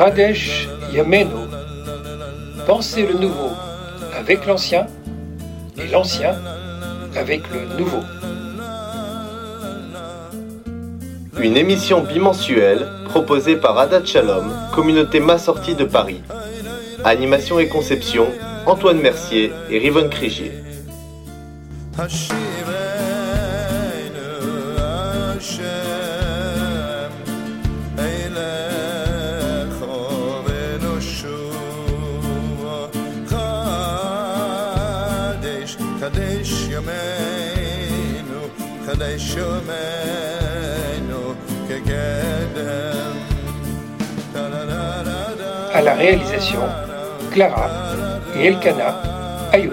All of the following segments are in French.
Radesh Yameno. Pensez le nouveau avec l'ancien et l'ancien avec le nouveau. Une émission bimensuelle proposée par Adat Shalom, communauté massortie de Paris. Animation et conception, Antoine Mercier et Rivonne Crigier. À la réalisation, Clara et Elkana Ayoub.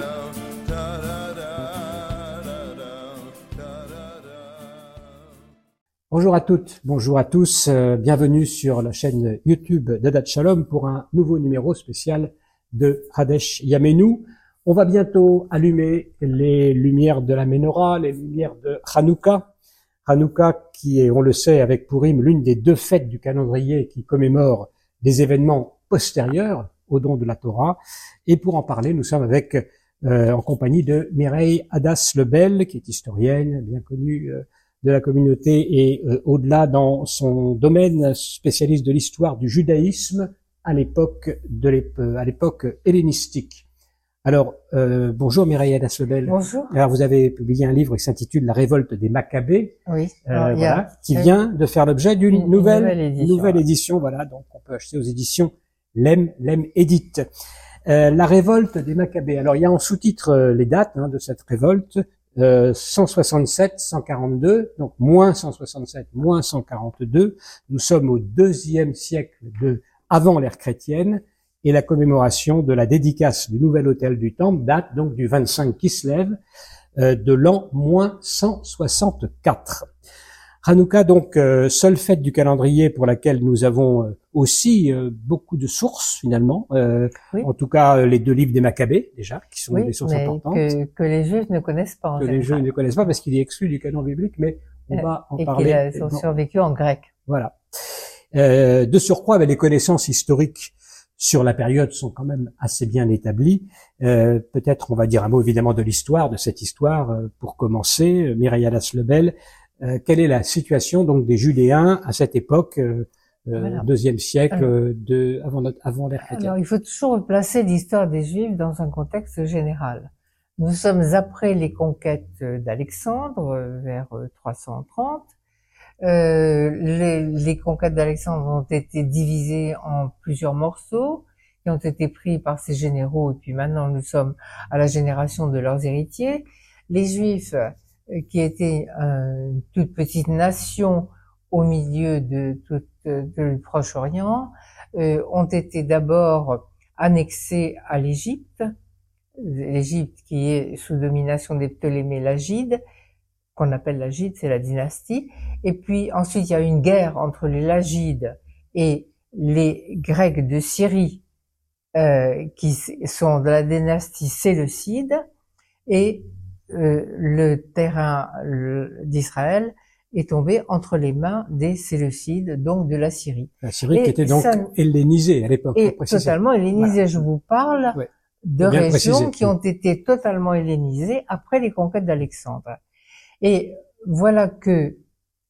Bonjour à toutes, bonjour à tous, euh, bienvenue sur la chaîne YouTube d'Adat Shalom pour un nouveau numéro spécial de Hadesh Yamenu. On va bientôt allumer les lumières de la Menorah, les lumières de Hanouka. Hanouka qui est, on le sait, avec Purim, l'une des deux fêtes du calendrier qui commémore des événements postérieurs au don de la Torah. Et pour en parler, nous sommes avec, euh, en compagnie de Mireille Hadas-Lebel, qui est historienne, bien connue euh, de la communauté et euh, au-delà dans son domaine spécialiste de l'histoire du judaïsme à l'époque de à l'époque hellénistique. Alors, euh, bonjour Mireille Adassobel. Bonjour. Alors, vous avez publié un livre qui s'intitule La révolte des Maccabées, oui. Euh, voilà, qui vient de faire l'objet d'une nouvelle, nouvelle édition. Voilà, donc on peut acheter aux éditions Lem, Lem Edit. Euh, la révolte des Maccabées. Alors, il y a en sous-titre les dates hein, de cette révolte. 167, 142, donc moins 167, moins 142. Nous sommes au deuxième siècle de avant l'ère chrétienne et la commémoration de la dédicace du nouvel hôtel du Temple date donc du 25 Kislev euh, de l'an moins 164. Hanouka, donc, euh, seule fête du calendrier pour laquelle nous avons euh, aussi beaucoup de sources, finalement. En tout cas, les deux livres des Maccabées, déjà, qui sont des sources importantes. Que, que les Juifs ne connaissent pas. En que les Juifs ne connaissent pas parce qu'il est exclu du canon biblique, mais on va en parler. Et qu'ils ont survécu en grec. Voilà. de surcroît, avec les connaissances historiques sur la période sont quand même assez bien établis. Euh, Peut-être on va dire un mot évidemment de l'histoire, de cette histoire euh, pour commencer. Mireille Lebel, euh, quelle est la situation donc des Judéens à cette époque, euh, euh deuxième siècle de avant notre, avant l'ère chrétienne? Alors il faut toujours placer l'histoire des Juifs dans un contexte général. Nous sommes après les conquêtes d'Alexandre vers 330 euh, les, les, conquêtes d'Alexandre ont été divisées en plusieurs morceaux qui ont été pris par ses généraux. Et puis maintenant nous sommes à la génération de leurs héritiers. Les Juifs, euh, qui étaient une toute petite nation au milieu de tout le Proche-Orient, euh, ont été d'abord annexés à l'Égypte, l'Égypte qui est sous domination des Ptolémées Lagides, qu'on appelle Lagide, c'est la dynastie. Et puis ensuite, il y a une guerre entre les Lagides et les Grecs de Syrie, euh, qui sont de la dynastie séleucide, et euh, le terrain d'Israël est tombé entre les mains des Séleucides, donc de la Syrie. La Syrie qui était donc hellénisée à l'époque. Et totalement hellénisée. Je vous parle de régions qui ont été totalement hellénisées après les conquêtes d'Alexandre. Et voilà que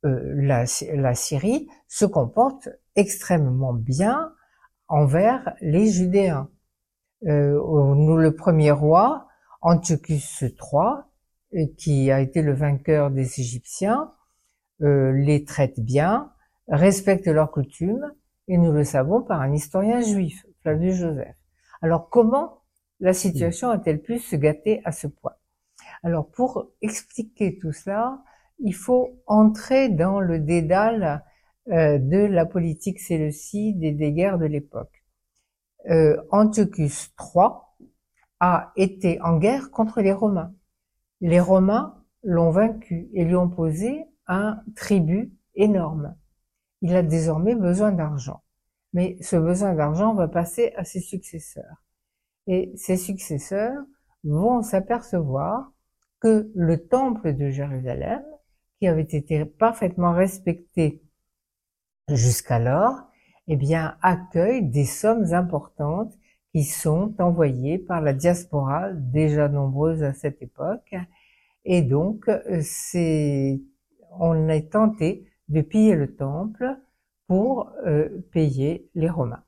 euh, la, la, Syrie se comporte extrêmement bien envers les Judéens. Euh, nous, le premier roi, Antiochus III, euh, qui a été le vainqueur des Égyptiens, euh, les traite bien, respecte leurs coutumes, et nous le savons par un historien juif, Flavius Joseph. Alors comment la situation a-t-elle pu se gâter à ce point? Alors pour expliquer tout cela, il faut entrer dans le dédale euh, de la politique séleucide et des guerres de l'époque. Euh, Antiochus III a été en guerre contre les Romains. Les Romains l'ont vaincu et lui ont posé un tribut énorme. Il a désormais besoin d'argent. Mais ce besoin d'argent va passer à ses successeurs. Et ses successeurs vont s'apercevoir que le temple de Jérusalem, qui avait été parfaitement respecté jusqu'alors, eh bien, accueille des sommes importantes qui sont envoyées par la diaspora, déjà nombreuse à cette époque. Et donc, c'est, on est tenté de piller le temple pour euh, payer les Romains.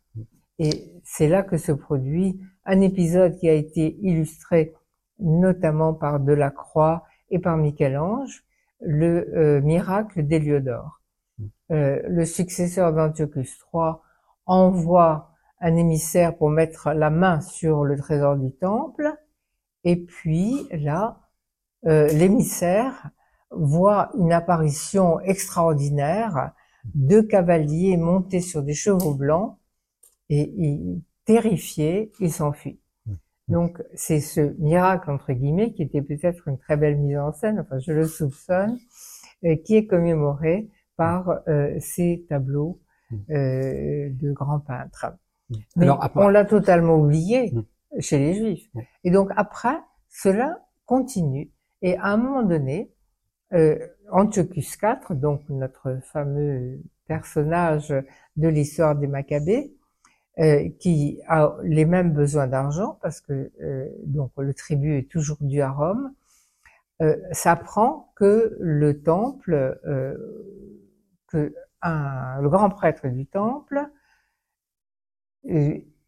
Et c'est là que se produit un épisode qui a été illustré notamment par Delacroix et par Michel-Ange, le euh, miracle d'Héliodore. Euh, le successeur d'Antiochus III envoie un émissaire pour mettre la main sur le trésor du temple, et puis là, euh, l'émissaire voit une apparition extraordinaire, deux cavaliers montés sur des chevaux blancs, et il, terrifié, il s'enfuit. Donc c'est ce miracle entre guillemets qui était peut-être une très belle mise en scène, enfin je le soupçonne, euh, qui est commémoré par euh, ces tableaux mm. euh, de grands peintres. Mm. Mais on l'a totalement oublié mm. chez les Juifs. Et donc après, cela continue. Et à un moment donné, euh, Antiochus IV, donc notre fameux personnage de l'histoire des Maccabées, euh, qui a les mêmes besoins d'argent parce que euh, donc le tribut est toujours dû à Rome, euh, s'apprend que le temple, euh, que un, le grand prêtre du temple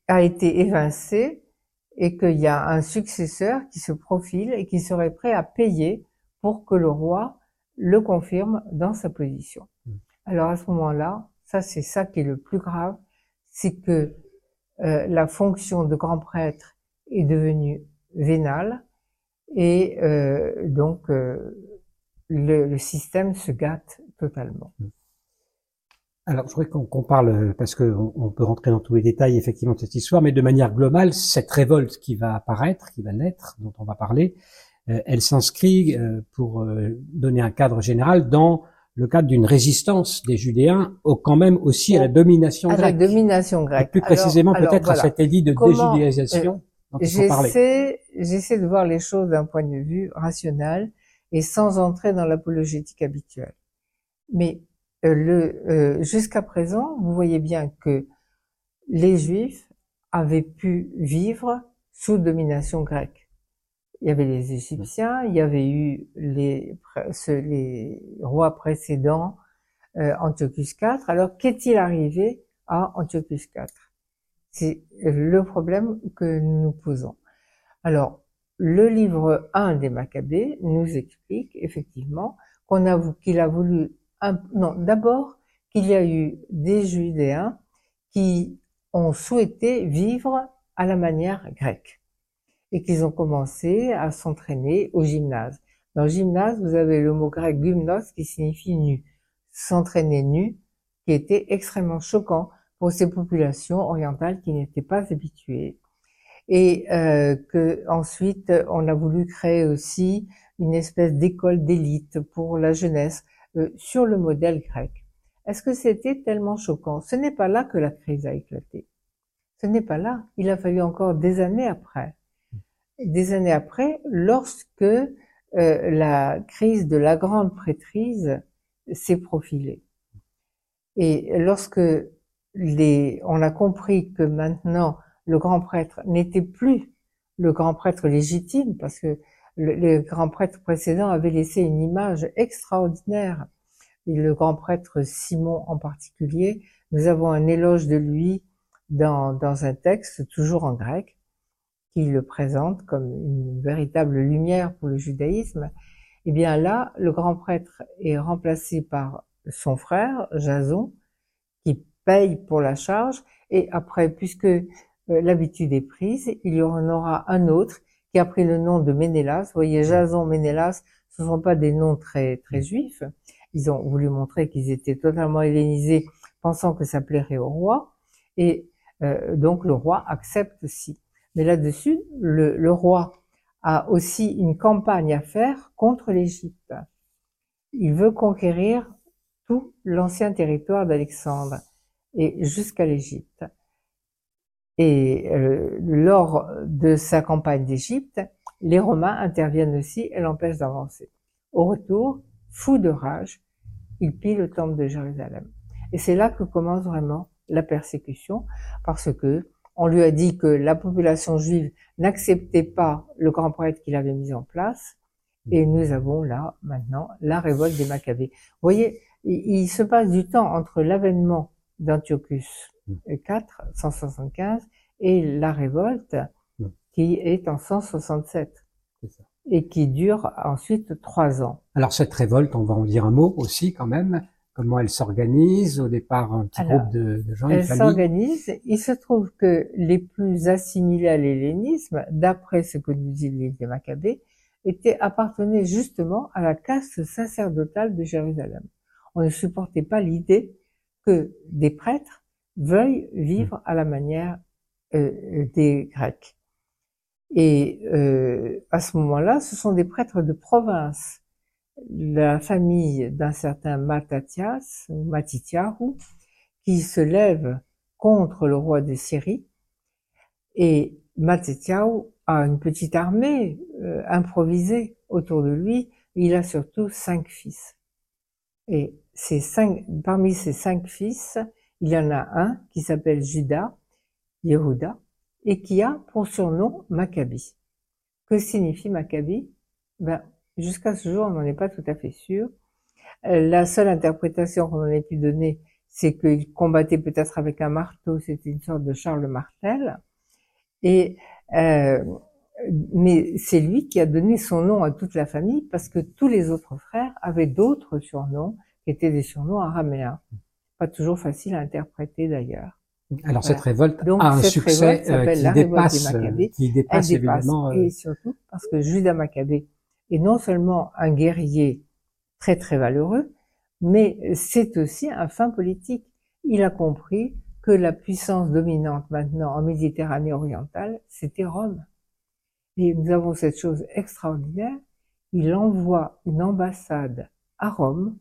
a été évincé et qu'il y a un successeur qui se profile et qui serait prêt à payer pour que le roi le confirme dans sa position. Hmm. Alors à ce moment-là, ça c'est ça qui est le plus grave, c'est que euh, la fonction de grand prêtre est devenue vénale et euh, donc euh, le, le, système se gâte totalement. Alors, je voudrais qu'on parle, parce qu'on on peut rentrer dans tous les détails effectivement de cette histoire, mais de manière globale, cette révolte qui va apparaître, qui va naître, dont on va parler, elle s'inscrit, pour donner un cadre général, dans le cadre d'une résistance des Judéens au, quand même aussi à la domination à grecque. la domination grecque. Et plus précisément peut-être à cette édit de déjudéisation euh, J'essaie, j'essaie de voir les choses d'un point de vue rationnel et sans entrer dans l'apologétique habituelle. Mais euh, le euh, jusqu'à présent, vous voyez bien que les Juifs avaient pu vivre sous domination grecque il y avait les Égyptiens, il y avait eu les, rois précédents, euh, Antiochus IV. Alors, qu'est-il arrivé à Antiochus IV C'est le problème que nous nous posons. Alors, le livre 1 des Maccabées nous explique effectivement qu'on a qu'il a voulu non d'abord qu'il y a eu des Judéens qui ont souhaité vivre à la manière grecque et qu'ils ont commencé à s'entraîner au gymnase. Dans le gymnase, vous avez le mot grec gymnos qui signifie nu. S'entraîner nu, qui était extrêmement choquant pour ces populations orientales qui n'étaient pas habituées. Et euh, que ensuite, on a voulu créer aussi une espèce d'école d'élite pour la jeunesse euh, sur le modèle grec. Est-ce que c'était tellement choquant? Ce n'est pas là que la crise a éclaté. Ce n'est pas là. Il a fallu encore des années après des années après, lorsque euh, la crise de la grande prêtrise s'est profilée. Et lorsque les, on a compris que maintenant le grand prêtre n'était plus le grand prêtre légitime, parce que le, les grands prêtres précédents avaient laissé une image extraordinaire. Et le grand prêtre Simon en particulier, nous avons un éloge de lui dans, dans un texte, toujours en grec, qui le présente comme une véritable lumière pour le judaïsme, eh bien là, le grand prêtre est remplacé par son frère, Jason, qui paye pour la charge, et après, puisque euh, l'habitude est prise, il y en aura un autre qui a pris le nom de Ménélas. Vous voyez, Jason, Ménélas, ce ne sont pas des noms très, très juifs. Ils ont voulu montrer qu'ils étaient totalement hellénisés, pensant que ça plairait au roi, et euh, donc le roi accepte aussi. Mais là-dessus, le, roi a aussi une campagne à faire contre l'Égypte. Il veut conquérir tout l'ancien territoire d'Alexandre et jusqu'à l'Égypte. Et euh, lors de sa campagne d'Égypte, les Romains interviennent aussi et l'empêchent d'avancer. Au retour, fou de rage, il pille le temple de Jérusalem. Et c'est là que commence vraiment la persécution, parce que on lui a dit que la population juive n'acceptait pas le grand prêtre qu'il avait mis en place, et nous avons là maintenant la révolte des Maccabées. Vous voyez, il, se passe du temps entre l'avènement d'Antiochus IV, 175, et la révolte qui est en 167 et qui dure ensuite trois ans. Alors cette révolte, on va en dire un mot aussi quand même. Comment elle s'organise Au départ, un petit groupe de, de gens. Elle s'organise. Il se trouve que les plus assimilés à l'hellénisme, d'après ce que nous dit les Maccabées, étaient appartenaient justement à la caste sacerdotale de Jérusalem. On ne supportait pas l'idée que des prêtres veuillent vivre à la manière euh, des Grecs. Et euh, à ce moment-là, ce sont des prêtres de province, la famille d'un certain Matatias ou Matitiahu, qui se lève contre le roi de Syrie. Et Matitiahu a une petite armée euh, improvisée autour de lui. Il a surtout cinq fils. Et ces cinq, parmi ces cinq fils, il y en a un qui s'appelle Judas, Yehuda, et qui a pour surnom Maccabi. Que signifie Maccabi? Ben, Jusqu'à ce jour, on n'en est pas tout à fait sûr. Euh, la seule interprétation qu'on en ait pu donner, c'est qu'il combattait peut-être avec un marteau, c'était une sorte de Charles Martel. Et euh, mais c'est lui qui a donné son nom à toute la famille parce que tous les autres frères avaient d'autres surnoms qui étaient des surnoms araméens. Pas toujours facile à interpréter d'ailleurs. Alors cette révolte a un succès euh, qui, dépasse, qui dépasse, évidemment. Et surtout parce que Judas Maccabée est non seulement un guerrier très très valeureux, mais c'est aussi un fin politique. Il a compris que la puissance dominante maintenant en Méditerranée orientale, c'était Rome. Et nous avons cette chose extraordinaire. Il envoie une ambassade à Rome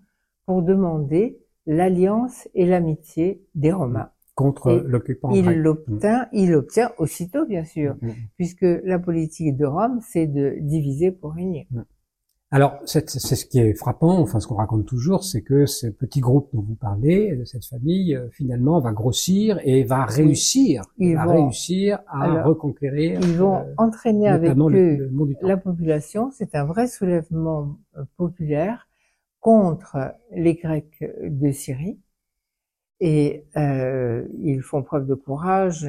pour demander l'alliance et l'amitié des Romains contre l'occupant. Il l'obtient, il obtient aussitôt, bien sûr, mm, puisque la politique de Rome, c'est de diviser pour régner. Mm. Alors, c'est ce qui est frappant, enfin ce qu'on raconte toujours, c'est que ce petit groupe dont vous parlez, de cette famille, euh, finalement, va grossir et va réussir, il va réussir à reconquérir. Ils vont euh, entraîner avec eux la population. C'est un vrai soulèvement euh, populaire contre les Grecs de Syrie et euh, ils font preuve de courage.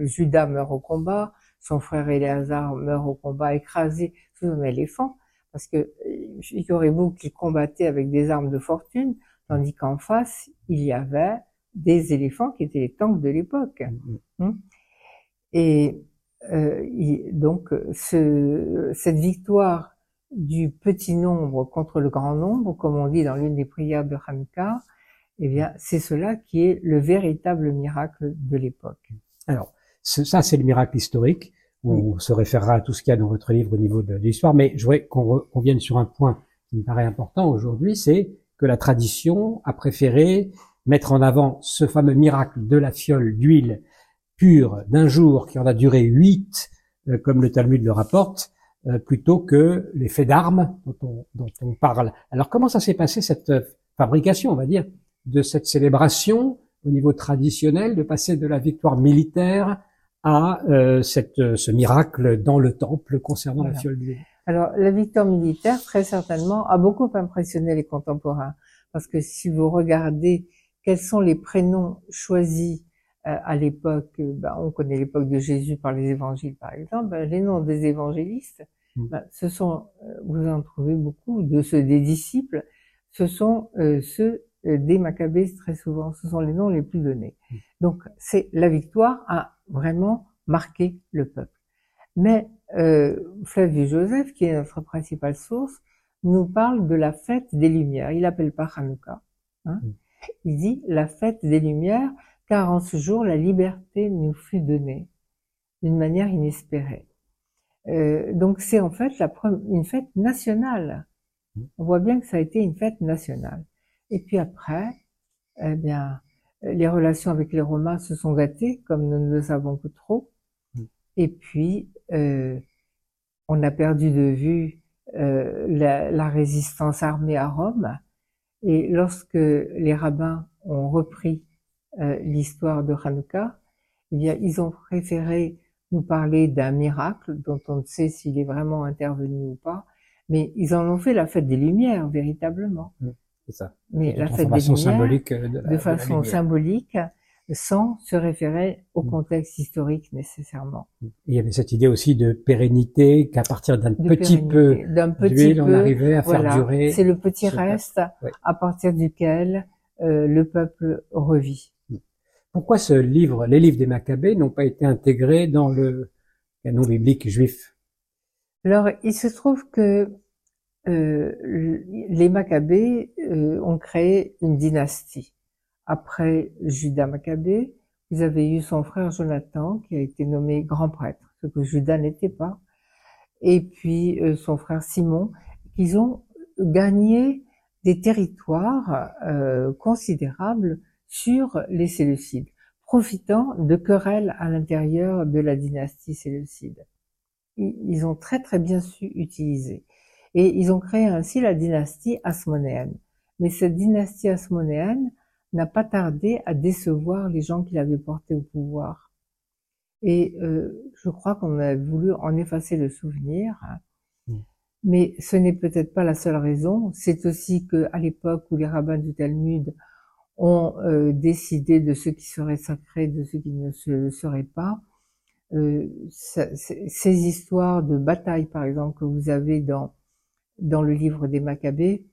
Judas meurt au combat, son frère Éléazar meurt au combat écrasé sous un éléphant, parce que figurez-vous qu'il combattait avec des armes de fortune, tandis qu'en face il y avait des éléphants qui étaient les tanks de l'époque. Mm-hmm. Hein? Et euh, donc ce, cette victoire du petit nombre contre le grand nombre, comme on dit dans l'une des prières de Hanouka, eh bien, c'est cela qui est le véritable miracle de l'époque. Alors, ça, c'est le miracle historique. On se référera à tout ce qu'il y a dans votre livre au niveau de, l'histoire, mais je voudrais qu'on revienne sur un point qui me paraît important aujourd'hui, c'est que la tradition a préféré mettre en avant ce fameux miracle de la fiole d'huile pure d'un jour qui en a duré huit, euh, comme le Talmud le rapporte, euh, plutôt que les faits d'armes dont on, dont on parle. Alors comment ça s'est passé cette fabrication, on va dire, de cette célébration au niveau traditionnel, de passer de la victoire militaire à euh, cette, ce miracle dans le temple concernant la fiole d'huile. Alors la victoire militaire, très certainement, a beaucoup impressionné les contemporains, parce que si vous regardez quels sont les prénoms choisis euh, à l'époque, ben, on connaît l'époque de Jésus par les évangiles par exemple, ben, les noms des évangélistes, mm. ben, ce sont, euh, vous en trouvez beaucoup, de ceux des disciples, ce sont ceux euh, des Maccabées très souvent. Ce sont les noms les plus donnés. Donc c'est la victoire a vraiment marqué le peuple. Mais euh, Flavius Joseph, qui est notre principale source, nous parle de la fête des Lumières. Il appelle pas Hanouka. Hein. Mm. Il dit la fête des Lumières, car en ce jour la liberté nous fut donnée d'une manière inespérée. Euh, donc c'est en fait la une fête nationale. Mm. On voit bien que ça a été une fête nationale. Et puis après, eh bien, les relations avec les Romains se sont gâtées, comme nous ne le savons que trop. Mm. Et puis, euh, on a perdu de vue euh, la, la, résistance armée à Rome. Et lorsque les rabbins ont repris euh, l'histoire de Hanouka, eh bien, ils ont préféré nous parler d'un miracle dont on ne sait s'il est vraiment intervenu ou pas, mais ils en ont fait la fête des Lumières véritablement. Mm. C'est ça. Mais la fête des Lumières, symbolique euh, de, façon symbolique, sans se référer au mm. contexte historique nécessairement. il y avait cette idée aussi de pérennité, qu'à partir d'un petit peu d'huile, on arrivait à faire durer. C'est le petit reste à partir duquel euh, le peuple revit. Mm. Pourquoi ce livre, les livres des Maccabées, n'ont pas été intégrés dans le canon biblique juif? Alors, il se trouve que les Maccabées euh, ont créé une dynastie. Après Judas Maccabée, vous avez eu son frère Jonathan qui a été nommé grand prêtre, ce que Judas n'était pas, et puis euh, son frère Simon, qu'ils ont gagné des territoires considérables sur les Séleucides, profitant de querelles à l'intérieur de la dynastie séleucide. Ils ont très très bien su utiliser. Et ils ont créé ainsi la dynastie asmonéenne. Mais cette dynastie asmonéenne n'a pas tardé à décevoir les gens qui l'avaient porté au pouvoir. Et euh, je crois qu'on a voulu en effacer le souvenir. Mm. Mais ce n'est peut-être pas la seule raison. C'est aussi que à l'époque où les rabbins du Talmud ont euh, décidé de ce qui serait sacré, de ce qui ne le serait pas, euh, ces histoires de bataille, par exemple, que vous avez dans dans le livre des Maccabées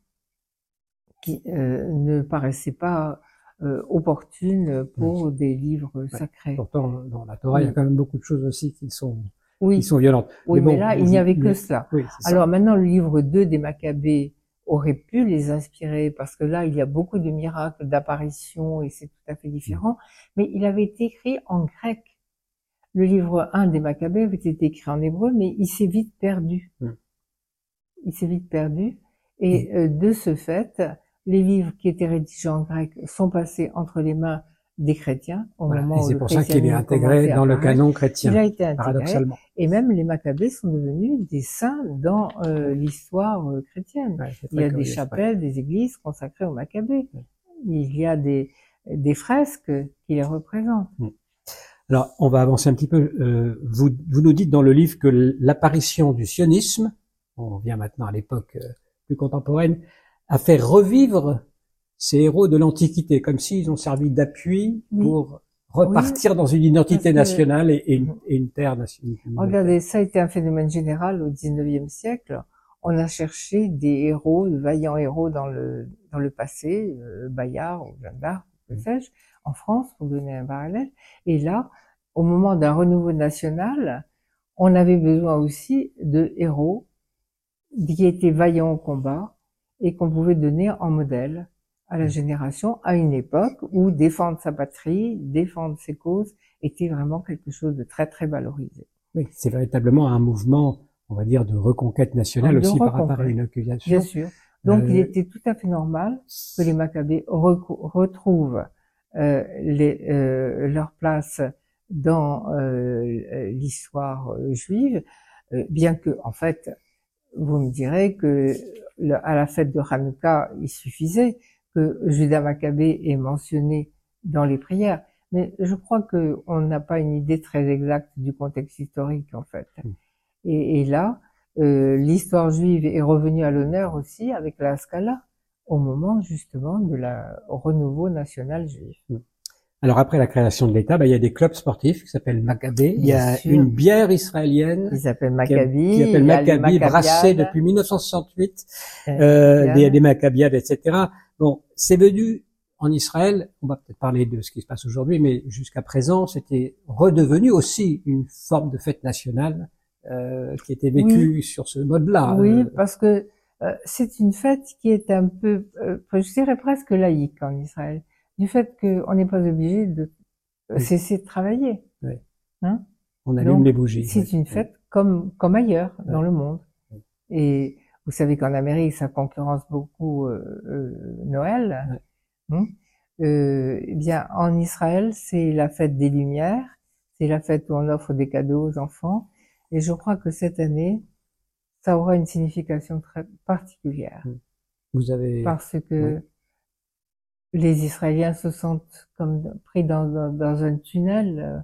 qui euh, ne paraissait pas euh, opportune pour des livres sacrés. Pourtant, dans la Torah, il y a quand même beaucoup de choses aussi qui sont oui. qui sont violentes. Oui, mais, là, il n'y avait que cela. Alors maintenant, le livre 2 des Maccabées aurait pu les inspirer parce que là, il y a beaucoup de miracles, d'apparitions et c'est tout à fait différent. Mais il avait été écrit en grec. Le livre 1 des Maccabées avait été écrit en hébreu, mais il s'est vite perdu. Il s'est vite perdu. Et euh, de ce fait, les livres qui étaient rédigés en grec sont passés entre les mains des chrétiens au moment et c'est pour ça qu'il est intégré dans le canon chrétien. Il a été intégré, paradoxalement. Et même les Maccabées sont devenus des saints dans euh, l'histoire euh, chrétienne. il y a des chapelles, des églises consacrées aux Maccabées. Il y a des, des fresques qui les représentent. Hmm. Alors, on va avancer un petit peu. vous, vous nous dites dans le livre que l'apparition du sionisme on vient maintenant à l'époque euh, plus contemporaine, a fait revivre ces héros de l'Antiquité, comme s'ils ont servi d'appui pour repartir dans une identité nationale et, une, terre nationale. Regardez, ça a été un phénomène général au XIXe siècle. On a cherché des héros, de vaillants héros dans le dans le passé, euh, Bayard ou Jeanne d'Arc, que sais-je, en France, pour donner un parallèle. Et là, au moment d'un renouveau national, on avait besoin aussi de héros qui était vaillant au combat et qu'on pouvait donner en modèle à la génération à une époque où défendre sa patrie, défendre ses causes était vraiment quelque chose de très très valorisé. Oui, c'est véritablement un mouvement, on va dire, de reconquête nationale aussi par rapport à une accusation. Bien sûr. Donc il euh, était tout à fait normal que les Maccabées retrouvent euh, les, euh, leur place dans euh, l'histoire juive, bien que en fait vous me direz que à la fête de Hanouka, il suffisait que Judas Maccabée ait mentionné dans les prières. Mais je crois qu'on n'a pas une idée très exacte du contexte historique, en fait. Hmm. Et, et, là, euh, l'histoire juive est revenue à l'honneur aussi avec la Scala, au moment justement de la renouveau national juif. Alors après la création de l'État, bah, il y a des clubs sportifs qui s'appellent Maccabée. Il y a une bière israélienne qui s'appelle Maccabi, qui s'appelle Maccabi, brassée depuis 1968. Euh, euh des, des Maccabiades, etc. Bon, c'est venu en Israël. On va peut-être parler de ce qui se passe aujourd'hui, mais jusqu'à présent, c'était redevenu aussi une forme de fête nationale euh, qui était vécue sur ce mode-là. Oui, euh, parce que euh, c'est une fête qui est un peu, je dirais presque laïque en Israël du fait qu'on n'est pas obligé de cesser de travailler. Oui. Hein? On allume les bougies. C'est une fête comme comme ailleurs dans le monde. Et vous savez qu'en Amérique, ça concurrence beaucoup euh, euh, Noël. Hein? Euh, eh bien, en Israël, c'est la fête des Lumières, c'est la fête où on offre des cadeaux aux enfants, et je crois que cette année, ça aura une signification très particulière. Vous avez parce que les Israéliens se sentent comme pris dans, dans, un tunnel euh,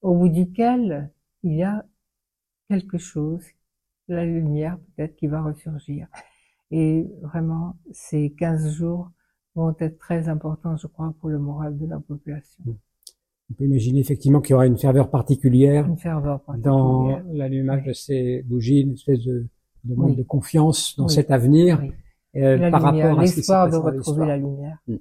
au bout duquel il y a quelque chose, la lumière peut-être qui va ressurgir. Et vraiment, ces 15 jours vont être très importants, je crois, pour le moral de la population. Mmh. On peut imaginer effectivement qu'il y aura une ferveur particulière, une ferveur particulière. dans l'allumage de ces bougies, une espèce de, de de confiance dans cet avenir euh, par rapport à l'espoir de retrouver la lumière. Mmh.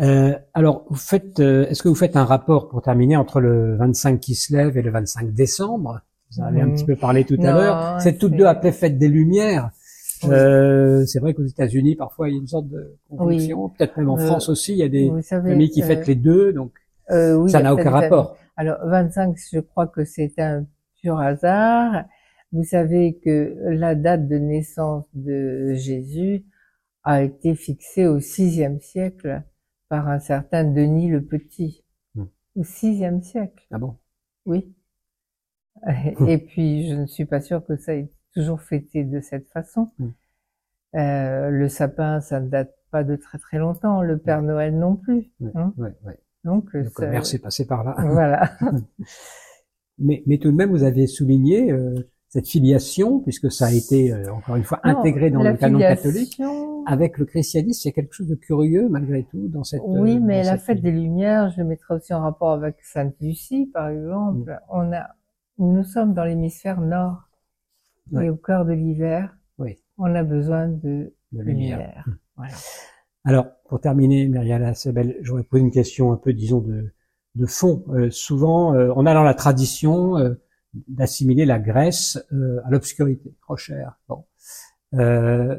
Euh, alors, vous faites, euh, est-ce que vous faites un rapport pour terminer entre le 25 qui se lève et le 25 décembre? Vous en avez un petit peu parlé tout à l'heure. C'est toutes deux appelées fête des Lumières. Euh, c'est vrai qu'aux États-Unis, parfois, il y a une sorte de confusion. Peut-être même en euh, France aussi, il y a des familles qui fêtent les deux, donc oui, ça n'a aucun rapport. Alors, 25, je crois que c'est un pur hasard. Vous savez que la date de naissance de Jésus a été fixée au sixième siècle par un certain Denis le Petit. Hmm. Au sixième siècle. Ah bon? Oui. Et puis, je ne suis pas sûre que ça ait toujours fêté de cette façon. Hmm. Euh, le sapin, ça ne date pas de très très longtemps. Le Père hmm. Noël non plus. Hein Donc, le commerce est passé par là. Voilà. mais, mais tout de même, vous avez souligné euh, cette filiation, puisque ça a été euh, encore une fois intégré dans le canon catholique, avec le christianisme, il y a quelque chose de curieux malgré tout dans cette. Oui, euh, mais la fête des Lumières, je mettrai aussi en rapport avec Sainte Lucie, par exemple. Mm. On a, nous sommes dans l'hémisphère nord, et au cœur de l'hiver, oui. on a besoin de, lumière. Mm. Voilà. Alors, pour terminer, Myriala Sebel, j'aurais posé une question un peu, disons, de, de fond. Euh, souvent, on a dans la tradition d'assimiler la Grèce euh, à l'obscurité, trop cher. Bon. Euh,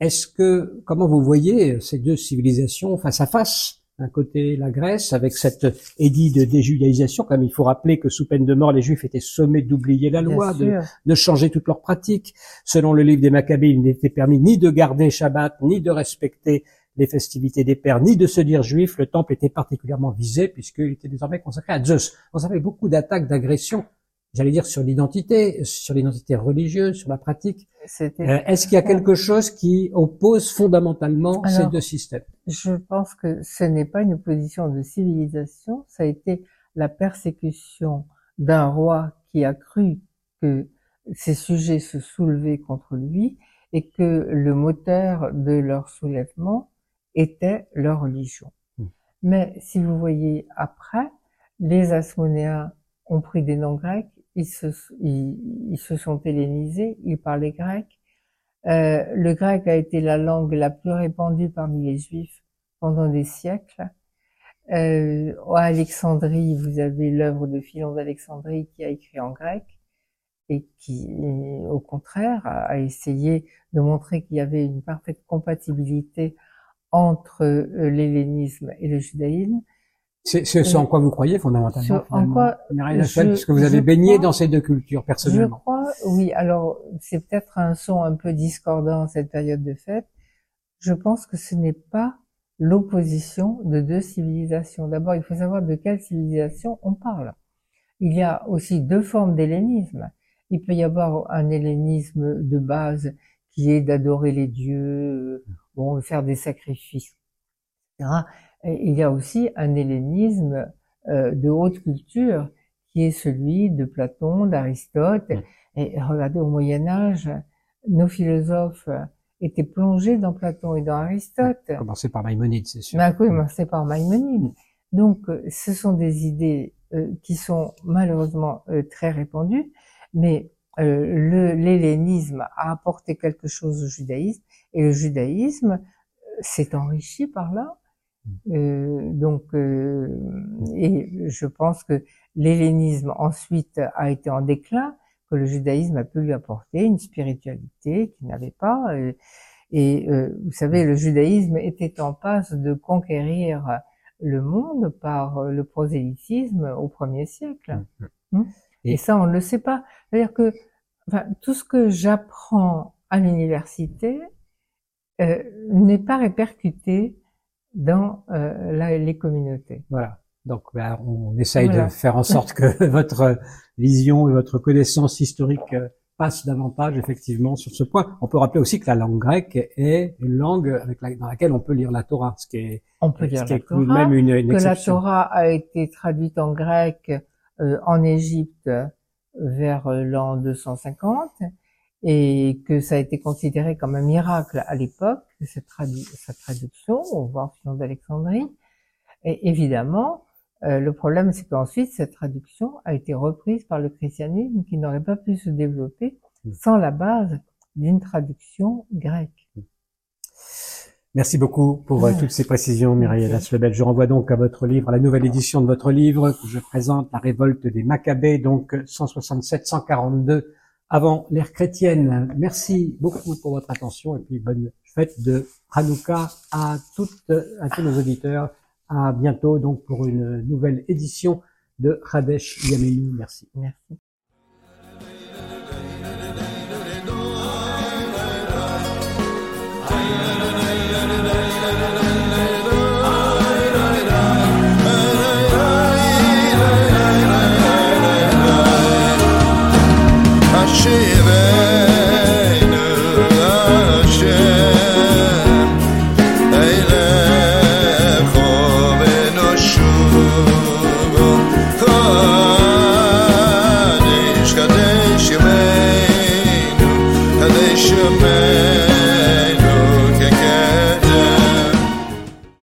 Est-ce que comment vous voyez ces deux civilisations face à face D'un côté la Grèce avec cette édit de déjudaïsation, comme il faut rappeler que sous peine de mort les Juifs étaient sommés d'oublier la loi, de, de, changer toutes leurs pratiques. Selon le livre des Maccabées, il n'était permis ni de garder Shabbat, ni de respecter les festivités des pères, ni de se dire juif. Le temple était particulièrement visé puisqu'il était désormais consacré à Zeus. On savait beaucoup d'attaques, d'agressions j'allais dire sur l'identité, sur l'identité religieuse, sur la pratique. Euh, est-ce qu'il y a quelque chose qui oppose fondamentalement ces deux systèmes? Je pense que ce n'est pas une opposition de civilisation, ça a été la persécution d'un roi qui a cru que ses sujets se soulevaient contre lui et que le moteur de leur soulèvement était leur religion. Hmm. Mais si vous voyez après, les Asmonéens ont pris des noms grecs, ils se, ils, se sont hellénisés, ils parlaient grec. Euh, le grec a été la langue la plus répandue parmi les juifs pendant des siècles. Euh, à Alexandrie, vous avez l'œuvre de Philon d'Alexandrie qui a écrit en grec et qui, au contraire, a essayé de montrer qu'il y avait une parfaite compatibilité entre euh, l'hellénisme et le judaïsme. C'est ce en quoi vous croyez fondamentalement. en quoi parce que vous avez baigné dans ces deux cultures personnellement. Je crois, oui. Alors c'est peut-être un son un peu discordant cette période de fête. Je pense que ce n'est pas l'opposition de deux civilisations. D'abord, il faut savoir de quelle civilisation on parle. Il y a aussi deux formes d'hellénisme. Il peut y avoir un hellénisme de base qui est d'adorer les dieux, bon, faire des sacrifices, etc il y a aussi un hellénisme euh, de haute culture qui est celui de Platon, d'Aristote. Et regardez, au Moyen Âge, nos philosophes étaient plongés dans Platon et dans Aristote. Commencé par Maïmonide, c'est sûr. Ben, commencé par Maïmonide. Donc, ce sont des idées euh, qui sont malheureusement euh, très répandues, mais l'hellénisme a apporté quelque chose au judaïsme, et le judaïsme s'est enrichi par là, euh, donc, euh, et je pense que l'hellénisme ensuite a été en déclin, que le judaïsme a pu lui apporter une spiritualité qu'il n'avait pas. Euh, et, vous savez, le judaïsme était en passe de conquérir le monde par le prosélytisme au premier siècle. Mmh, mmh. Hum et, ça, on ne le sait pas. C'est-à-dire que enfin, tout ce que j'apprends à l'université n'est pas répercuté dans euh, les communautés. Voilà. Donc, ben, on essaye de faire en sorte que votre vision et votre connaissance historique euh, passe davantage effectivement sur ce point. On peut rappeler aussi que la langue grecque est une langue avec dans laquelle on peut lire la Torah, ce qui est, on peut lire la Torah, même une, une que la Torah a été traduite en grec euh, en Égypte vers l'an 250 et que ça a été considéré comme un miracle à l'époque, cette sa traduction au Orpheon d'Alexandrie. Et évidemment, euh, le problème, c'est qu'ensuite, cette traduction a été reprise par le christianisme qui n'aurait pas pu se développer mm. sans la base d'une traduction grecque. Merci beaucoup pour euh, toutes ces précisions, Mireille Lebel. Je renvoie donc à votre livre, à la nouvelle édition de votre livre, que je présente, La révolte des Maccabées, donc 167-142 avant l'ère chrétienne. Merci beaucoup pour votre attention et puis bonne fête de Hanouka à toutes, à tous nos auditeurs. À bientôt donc pour une nouvelle édition de Radesh Yamenu. Merci. Merci.